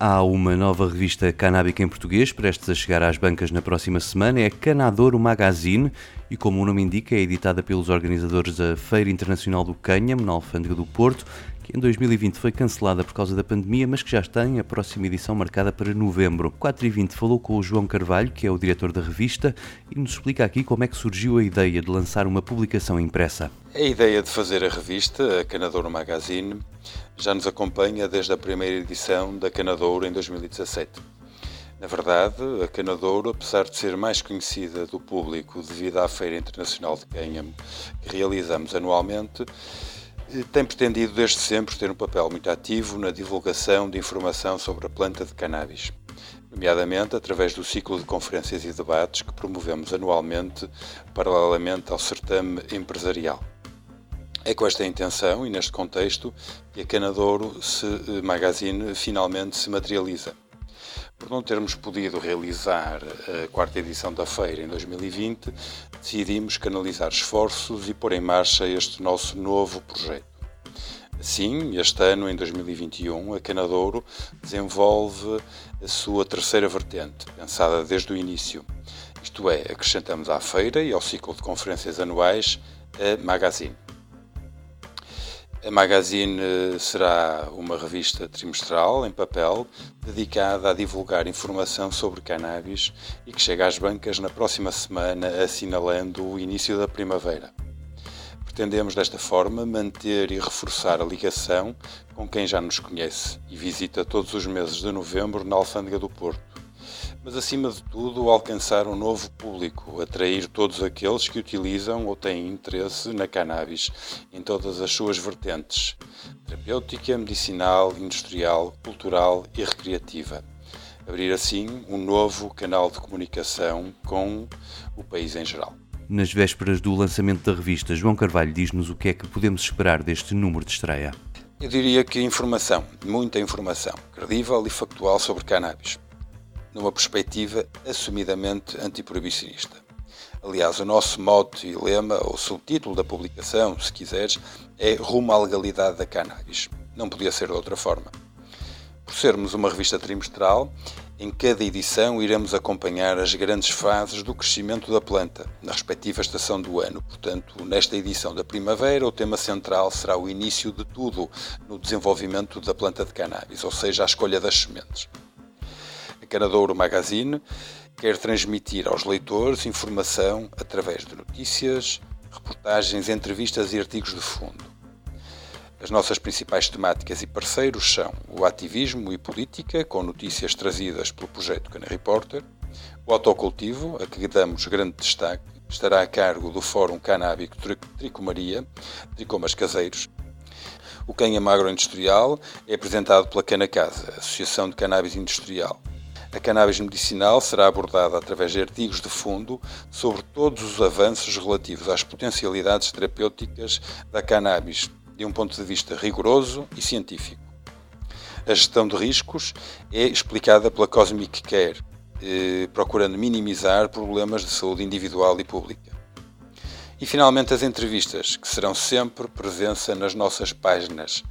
Há uma nova revista canábica em português, prestes a chegar às bancas na próxima semana. É Canadouro Magazine e, como o nome indica, é editada pelos organizadores da Feira Internacional do Cânhamo, na Alfândega do Porto, que em 2020 foi cancelada por causa da pandemia, mas que já tem a próxima edição marcada para novembro. 4 e 20 falou com o João Carvalho, que é o diretor da revista, e nos explica aqui como é que surgiu a ideia de lançar uma publicação impressa. A ideia de fazer a revista, a Canadouro Magazine, já nos acompanha desde a primeira edição da Canadouro em 2017. Na verdade, a Canadouro, apesar de ser mais conhecida do público devido à Feira Internacional de Cânhamo que realizamos anualmente, tem pretendido desde sempre ter um papel muito ativo na divulgação de informação sobre a planta de cannabis, nomeadamente através do ciclo de conferências e debates que promovemos anualmente paralelamente ao certame empresarial. É com esta intenção e neste contexto que a Canadouro se, eh, Magazine finalmente se materializa. Por não termos podido realizar a quarta edição da feira em 2020, decidimos canalizar esforços e pôr em marcha este nosso novo projeto. Assim, este ano, em 2021, a Canadouro desenvolve a sua terceira vertente, pensada desde o início. Isto é, acrescentamos à feira e ao ciclo de conferências anuais a Magazine. A Magazine eh, será uma revista trimestral em papel dedicada a divulgar informação sobre cannabis e que chega às bancas na próxima semana, assinalando o início da primavera. Pretendemos desta forma manter e reforçar a ligação com quem já nos conhece e visita todos os meses de novembro na Alfândega do Porto mas acima de tudo alcançar um novo público, atrair todos aqueles que utilizam ou têm interesse na cannabis em todas as suas vertentes: terapêutica, medicinal, industrial, cultural e recreativa. Abrir assim um novo canal de comunicação com o país em geral. Nas vésperas do lançamento da revista, João Carvalho diz-nos o que é que podemos esperar deste número de estreia. Eu diria que informação, muita informação, credível e factual sobre cannabis numa perspectiva assumidamente antiproibicionista. Aliás, o nosso mote e lema, ou subtítulo da publicação, se quiseres, é Rumo à Legalidade da Cannabis. Não podia ser de outra forma. Por sermos uma revista trimestral, em cada edição iremos acompanhar as grandes fases do crescimento da planta, na respectiva estação do ano. Portanto, nesta edição da primavera, o tema central será o início de tudo no desenvolvimento da planta de cannabis, ou seja, a escolha das sementes. Canadouro Magazine quer transmitir aos leitores informação através de notícias, reportagens, entrevistas e artigos de fundo. As nossas principais temáticas e parceiros são o ativismo e política, com notícias trazidas pelo projeto Cana Reporter, o autocultivo, a que damos grande destaque, estará a cargo do Fórum Canábico Tricomaria, Tricomas Caseiros. O Canha Agroindustrial é apresentado pela Cana Casa, Associação de Cannabis Industrial. A cannabis medicinal será abordada através de artigos de fundo sobre todos os avanços relativos às potencialidades terapêuticas da cannabis, de um ponto de vista rigoroso e científico. A gestão de riscos é explicada pela Cosmic Care, eh, procurando minimizar problemas de saúde individual e pública. E finalmente as entrevistas, que serão sempre presença nas nossas páginas,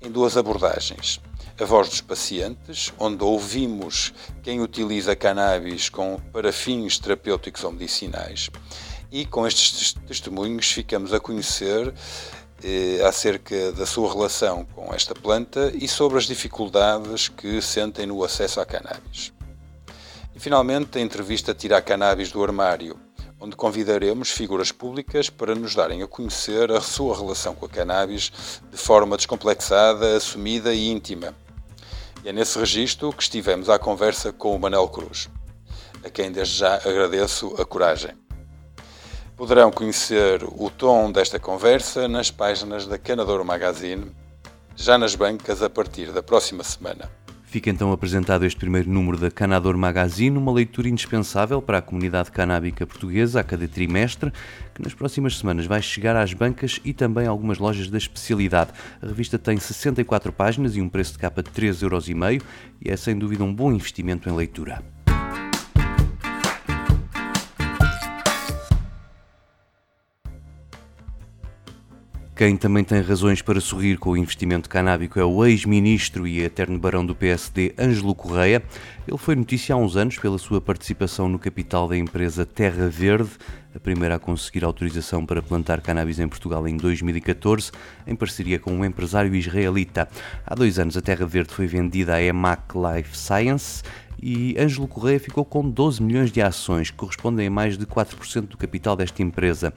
em duas abordagens a voz dos pacientes, onde ouvimos quem utiliza cannabis com, para fins terapêuticos ou medicinais. E com estes testemunhos ficamos a conhecer eh, acerca da sua relação com esta planta e sobre as dificuldades que sentem no acesso à cannabis. E finalmente a entrevista tira a cannabis do armário, onde convidaremos figuras públicas para nos darem a conhecer a sua relação com a cannabis de forma descomplexada, assumida e íntima E é nesse registro que estivemos à conversa com o Manel Cruz, a quem desde já agradeço a coragem. Poderão conhecer o tom desta conversa nas páginas da Canador Magazine, já nas bancas a partir da próxima semana. Fica então apresentado este primeiro número da Canador Magazine, uma leitura indispensável para a comunidade canábica portuguesa a cada trimestre, que nas próximas semanas vai chegar às bancas e também a algumas lojas da especialidade. A revista tem 64 páginas e um preço de capa de 3,5€ e é sem dúvida um bom investimento em leitura. Quem também tem razões para sorrir com o investimento canábico é o ex-ministro e eterno barão do PSD, Ângelo Correia. Ele foi notícia há uns anos pela sua participação no capital da empresa Terra Verde, a primeira a conseguir autorização para plantar cannabis em Portugal em 2014, em parceria com um empresário israelita. Há dois anos a Terra Verde foi vendida à EMAC Life Science e Ângelo Correia ficou com 12 milhões de ações, que correspondem a mais de 4% do capital desta empresa.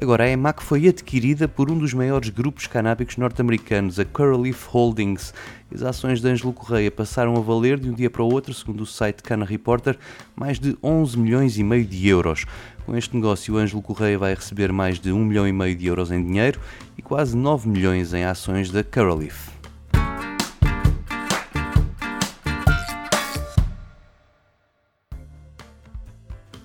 Agora, a EMAC foi adquirida por um dos maiores grupos canábicos norte-americanos, a Curaleaf Holdings. As ações de Ângelo Correia passaram a valer de um dia para o outro, segundo o site Cana Reporter, mais de 11 milhões e meio de euros. Com este negócio, o Ângelo Correia vai receber mais de 1 milhão e meio de euros em dinheiro e quase 9 milhões em ações da Curaleaf.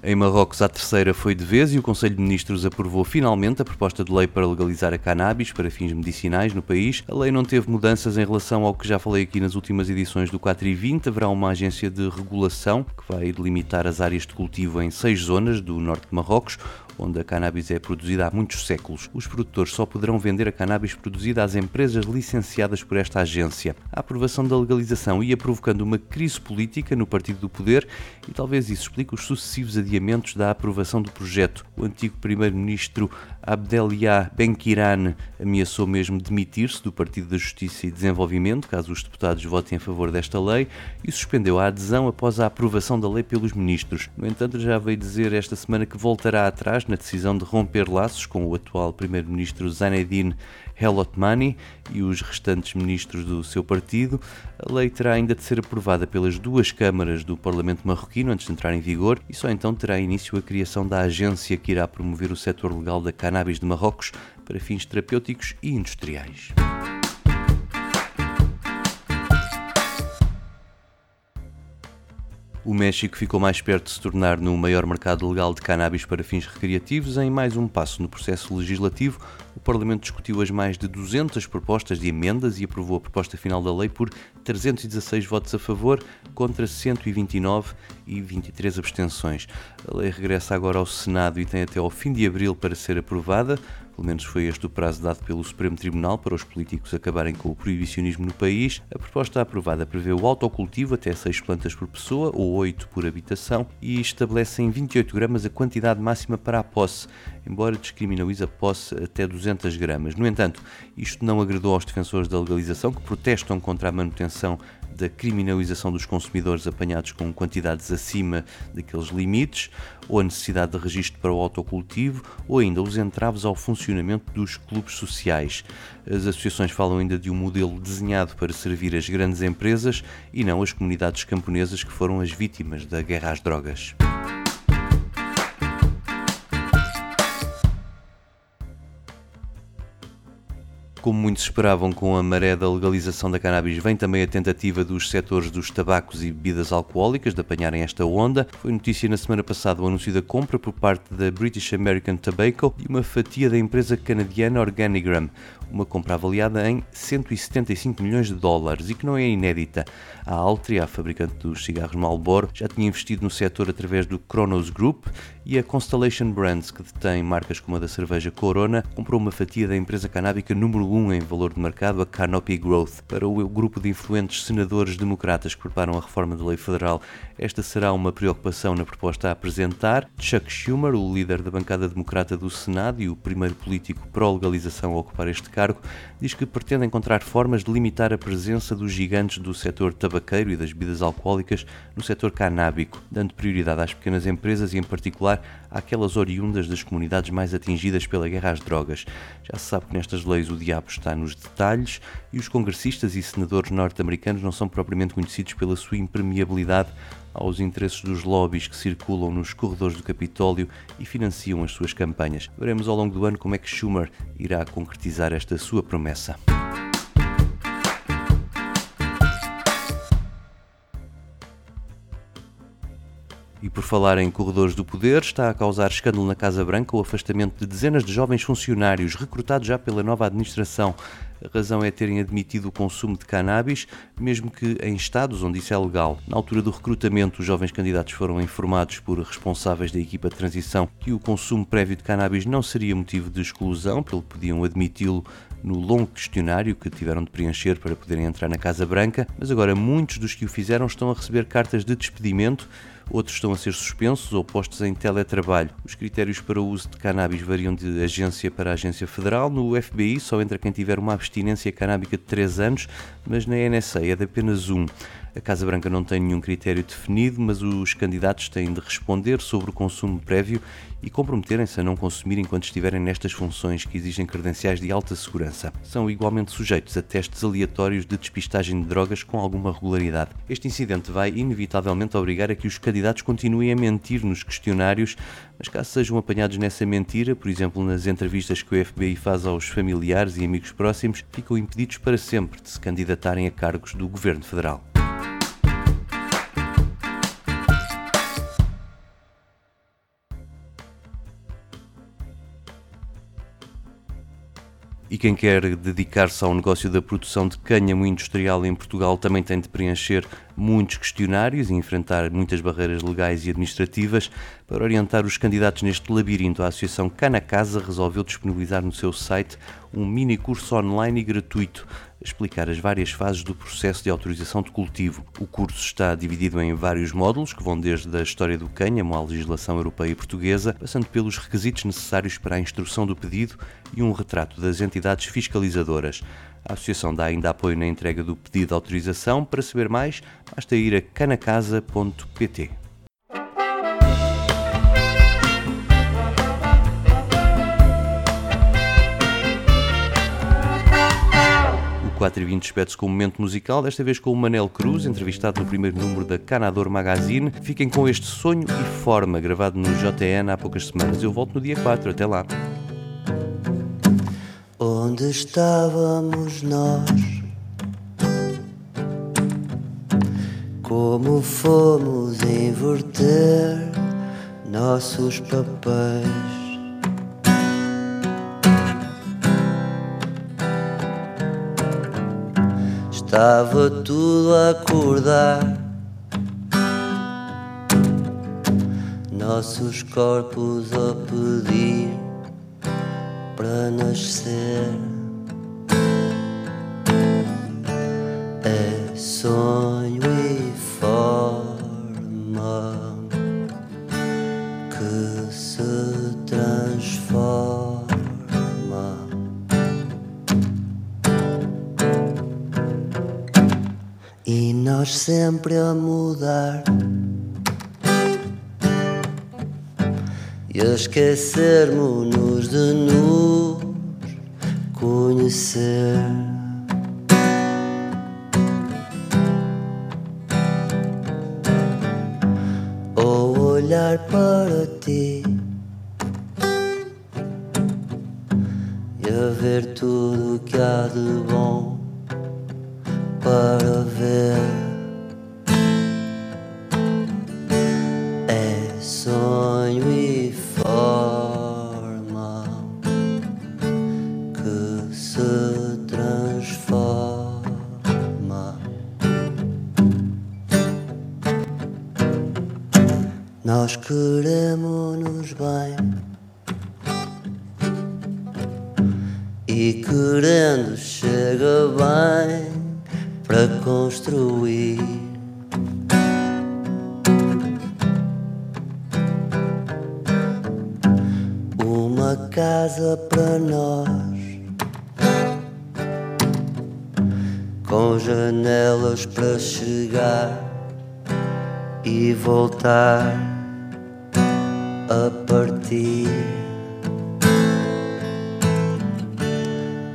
Em Marrocos, a terceira foi de vez e o Conselho de Ministros aprovou finalmente a proposta de lei para legalizar a cannabis para fins medicinais no país. A lei não teve mudanças em relação ao que já falei aqui nas últimas edições do 4 e 20. Haverá uma agência de regulação que vai delimitar as áreas de cultivo em seis zonas do norte de Marrocos, onde a cannabis é produzida há muitos séculos. Os produtores só poderão vender a cannabis produzida às empresas licenciadas por esta agência. A aprovação da legalização ia provocando uma crise política no partido do poder e talvez isso explique os sucessivos adiamentos da aprovação do projeto. O antigo primeiro-ministro Abdelia Benkiran ameaçou mesmo demitir-se do Partido da Justiça e Desenvolvimento, caso os deputados votem a favor desta lei, e suspendeu a adesão após a aprovação da lei pelos ministros. No entanto, já veio dizer esta semana que voltará atrás na decisão de romper laços com o atual primeiro-ministro Zanedine Helotmani e os restantes ministros do seu partido. A lei terá ainda de ser aprovada pelas duas câmaras do Parlamento marroquino antes de entrar em vigor e só então terá início a criação da agência que irá promover o setor legal da cannabis de Marrocos para fins terapêuticos e industriais. O México ficou mais perto de se tornar no maior mercado legal de cannabis para fins recreativos em mais um passo no processo legislativo. O Parlamento discutiu as mais de 200 propostas de emendas e aprovou a proposta final da lei por 316 votos a favor contra 129 e 23 abstenções. A lei regressa agora ao Senado e tem até ao fim de abril para ser aprovada. Pelo menos foi este o prazo dado pelo Supremo Tribunal para os políticos acabarem com o proibicionismo no país. A proposta aprovada prevê o autocultivo até 6 plantas por pessoa ou 8 por habitação e estabelece em 28 gramas a quantidade máxima para a posse, embora descriminalize a posse até 200 gramas. No entanto, isto não agradou aos defensores da legalização que protestam contra a manutenção da criminalização dos consumidores apanhados com quantidades acima daqueles limites, ou a necessidade de registro para o autocultivo, ou ainda os entraves ao funcionamento dos clubes sociais. As associações falam ainda de um modelo desenhado para servir as grandes empresas e não as comunidades camponesas que foram as vítimas da guerra às drogas. Como muitos esperavam, com a maré da legalização da cannabis, vem também a tentativa dos setores dos tabacos e bebidas alcoólicas de apanharem esta onda. Foi notícia na semana passada o anúncio da compra por parte da British American Tobacco de uma fatia da empresa canadiana Organigram, uma compra avaliada em 175 milhões de dólares e que não é inédita. A Altria, a fabricante dos cigarros Marlboro, já tinha investido no setor através do Kronos Group e a Constellation Brands, que detém marcas como a da cerveja Corona, comprou uma fatia da empresa canábica número 1 em valor de mercado, a Canopy Growth. Para o grupo de influentes senadores democratas que preparam a reforma da lei federal, Esta será uma preocupação na proposta a apresentar. Chuck Schumer, o líder da bancada democrata do Senado e o primeiro político pró-legalização a ocupar este cargo, diz que pretende encontrar formas de limitar a presença dos gigantes do setor tabaqueiro e das bebidas alcoólicas no setor canábico, dando prioridade às pequenas empresas e, em particular, àquelas oriundas das comunidades mais atingidas pela guerra às drogas. Já se sabe que nestas leis o diabo está nos detalhes e os congressistas e senadores norte-americanos não são propriamente conhecidos pela sua impermeabilidade aos interesses dos lobbies que circulam nos corredores do Capitólio e financiam as suas campanhas. Veremos ao longo do ano como é que Schumer irá concretizar esta sua promessa. E por falar em corredores do poder, está a causar escândalo na Casa Branca o afastamento de dezenas de jovens funcionários recrutados já pela nova administração. A razão é terem admitido o consumo de cannabis, mesmo que em estados onde isso é legal. Na altura do recrutamento, os jovens candidatos foram informados por responsáveis da equipa de transição que o consumo prévio de cannabis não seria motivo de exclusão, pelo que podiam admiti-lo no longo questionário que tiveram de preencher para poderem entrar na Casa Branca, mas agora muitos dos que o fizeram estão a receber cartas de despedimento outros estão a ser suspensos ou postos em teletrabalho. Os critérios para o uso de cannabis variam de agência para agência federal. No FBI só entra quem tiver uma abstinência canábica de 3 anos, mas na NSA é de apenas um. A Casa Branca não tem nenhum critério definido, mas os candidatos têm de responder sobre o consumo prévio e comprometerem-se a não consumir enquanto estiverem nestas funções que exigem credenciais de alta segurança. São igualmente sujeitos a testes aleatórios de despistagem de drogas com alguma regularidade. Este incidente vai inevitavelmente obrigar a que os candidatos continuem a mentir nos questionários, mas caso sejam apanhados nessa mentira, por exemplo nas entrevistas que o FBI faz aos familiares e amigos próximos, ficam impedidos para sempre de se candidatarem a cargos do governo federal. E quem quer dedicar-se ao negócio da produção de cânhamo industrial em Portugal também tem de preencher muitos questionários e enfrentar muitas barreiras legais e administrativas. Para orientar os candidatos neste labirinto, a Associação Cana Casa resolveu disponibilizar no seu site um mini curso online e gratuito explicar as várias fases do processo de autorização de cultivo. O curso está dividido em vários módulos que vão desde a história do cânhamo à legislação europeia e portuguesa, passando pelos requisitos necessários para a instrução do pedido e um retrato das entidades fiscalizadoras. A Associação dá ainda apoio na entrega do pedido de autorização. Para saber mais, basta ir a canacasa.pt. 4 e 20 despede-se com um momento musical, desta vez com o Manel Cruz, entrevistado no primeiro número da Canador Magazine. Fiquem com este Sonho e Forma, gravado no JN há poucas semanas. Eu volto no dia 4, até lá. Onde estávamos nós? Como fomos inverter nossos papéis? Estava tudo a acordar. Nossos corpos a pedir para nascer. É sonho e forma nós sempre a mudar e a esquecermos-nos de nos conhecer. Ou olhar para ti e a ver tudo que há de bom para ver. queremos-nos bem e querendo chega bem para construir. Uma casa para nós, com janelas para chegar e voltar.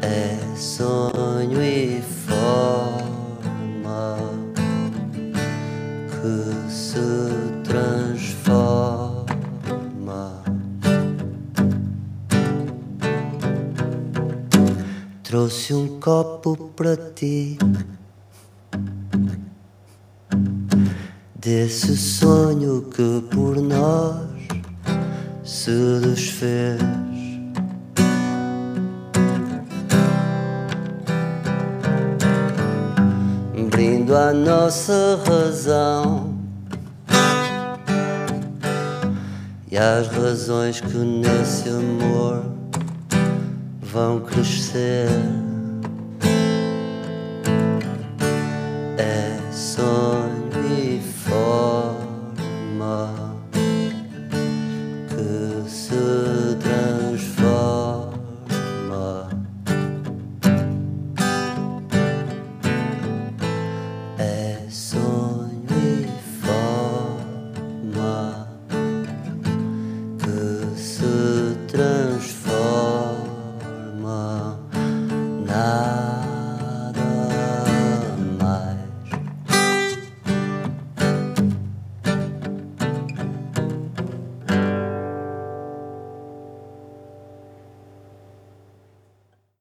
É sonho e forma que se transforma. Trouxe um copo para ti. Desse sonho que por nós se desfez. Brindo a nossa razão e as razões que nesse amor vão crescer.